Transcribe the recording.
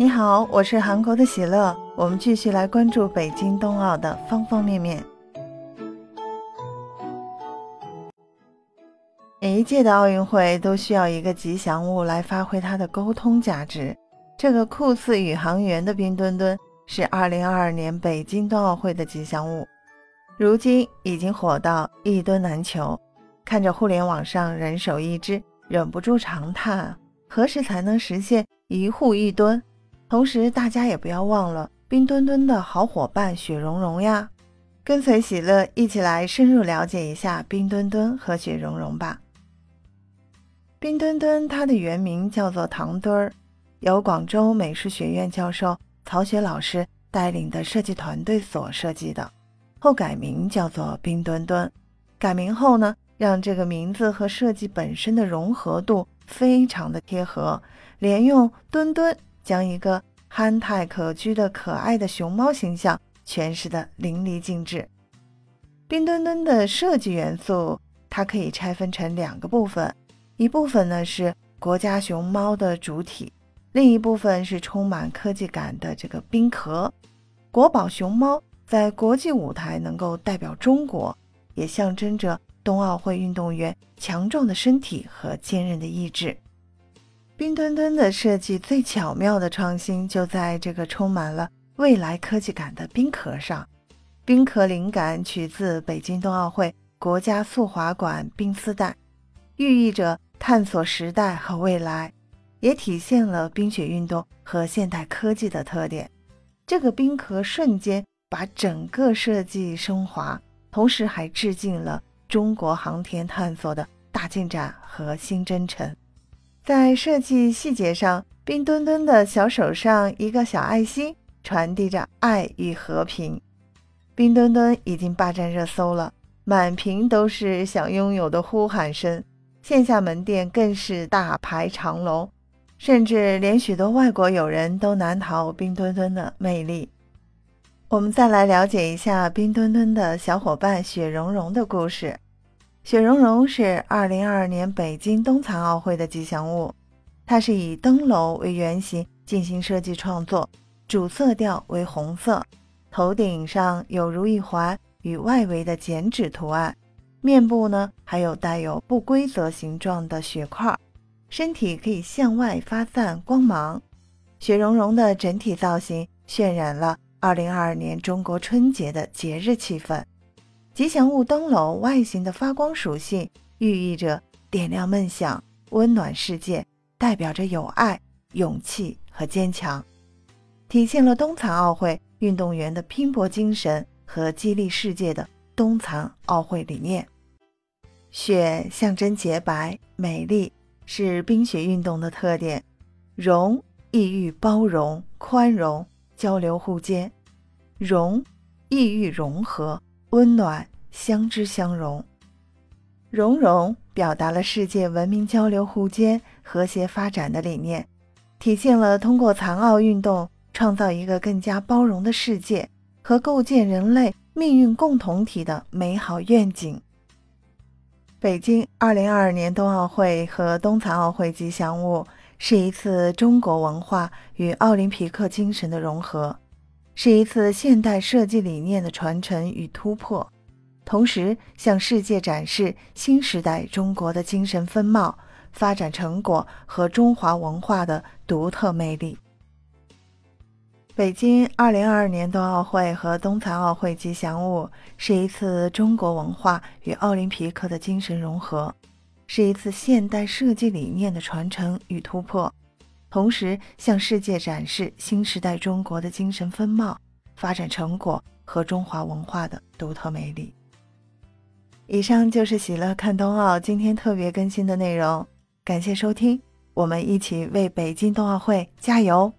你好，我是韩国的喜乐，我们继续来关注北京冬奥的方方面面。每一届的奥运会都需要一个吉祥物来发挥它的沟通价值。这个酷似宇航员的冰墩墩是2022年北京冬奥会的吉祥物，如今已经火到一墩难求。看着互联网上人手一只，忍不住长叹：何时才能实现一户一墩？同时，大家也不要忘了冰墩墩的好伙伴雪融融呀！跟随喜乐一起来深入了解一下冰墩墩和雪融融吧。冰墩墩它的原名叫做糖墩儿，由广州美术学院教授曹雪老师带领的设计团队所设计的，后改名叫做冰墩墩。改名后呢？让这个名字和设计本身的融合度非常的贴合，连用“墩墩”将一个憨态可掬的可爱的熊猫形象诠释的淋漓尽致。冰墩墩的设计元素，它可以拆分成两个部分，一部分呢是国家熊猫的主体，另一部分是充满科技感的这个冰壳。国宝熊猫在国际舞台能够代表中国，也象征着。冬奥会运动员强壮的身体和坚韧的意志。冰墩墩的设计最巧妙的创新就在这个充满了未来科技感的冰壳上。冰壳灵感取自北京冬奥会国家速滑馆冰丝带，寓意着探索时代和未来，也体现了冰雪运动和现代科技的特点。这个冰壳瞬间把整个设计升华，同时还致敬了。中国航天探索的大进展和新征程，在设计细节上，冰墩墩的小手上一个小爱心，传递着爱与和平。冰墩墩已经霸占热搜了，满屏都是想拥有的呼喊声，线下门店更是大排长龙，甚至连许多外国友人都难逃冰墩墩的魅力。我们再来了解一下冰墩墩的小伙伴雪融融的故事。雪融融是2022年北京冬残奥会的吉祥物，它是以灯笼为原型进行设计创作，主色调为红色，头顶上有如意环与外围的剪纸图案，面部呢还有带有不规则形状的雪块，身体可以向外发散光芒。雪融融的整体造型渲染了。二零二二年中国春节的节日气氛，吉祥物灯笼外形的发光属性寓意着点亮梦想、温暖世界，代表着友爱、勇气和坚强，体现了冬残奥会运动员的拼搏精神和激励世界的冬残奥会理念。雪象征洁白、美丽，是冰雪运动的特点；融意喻包容、宽容。交流互鉴，融意欲融合，温暖相知相融。融融表达了世界文明交流互鉴、和谐发展的理念，体现了通过残奥运动创造一个更加包容的世界和构建人类命运共同体的美好愿景。北京二零二二年冬奥会和冬残奥会吉祥物。是一次中国文化与奥林匹克精神的融合，是一次现代设计理念的传承与突破，同时向世界展示新时代中国的精神风貌、发展成果和中华文化的独特魅力。北京2022年冬奥会和冬残奥会吉祥物是一次中国文化与奥林匹克的精神融合。是一次现代设计理念的传承与突破，同时向世界展示新时代中国的精神风貌、发展成果和中华文化的独特魅力。以上就是喜乐看冬奥今天特别更新的内容，感谢收听，我们一起为北京冬奥会加油！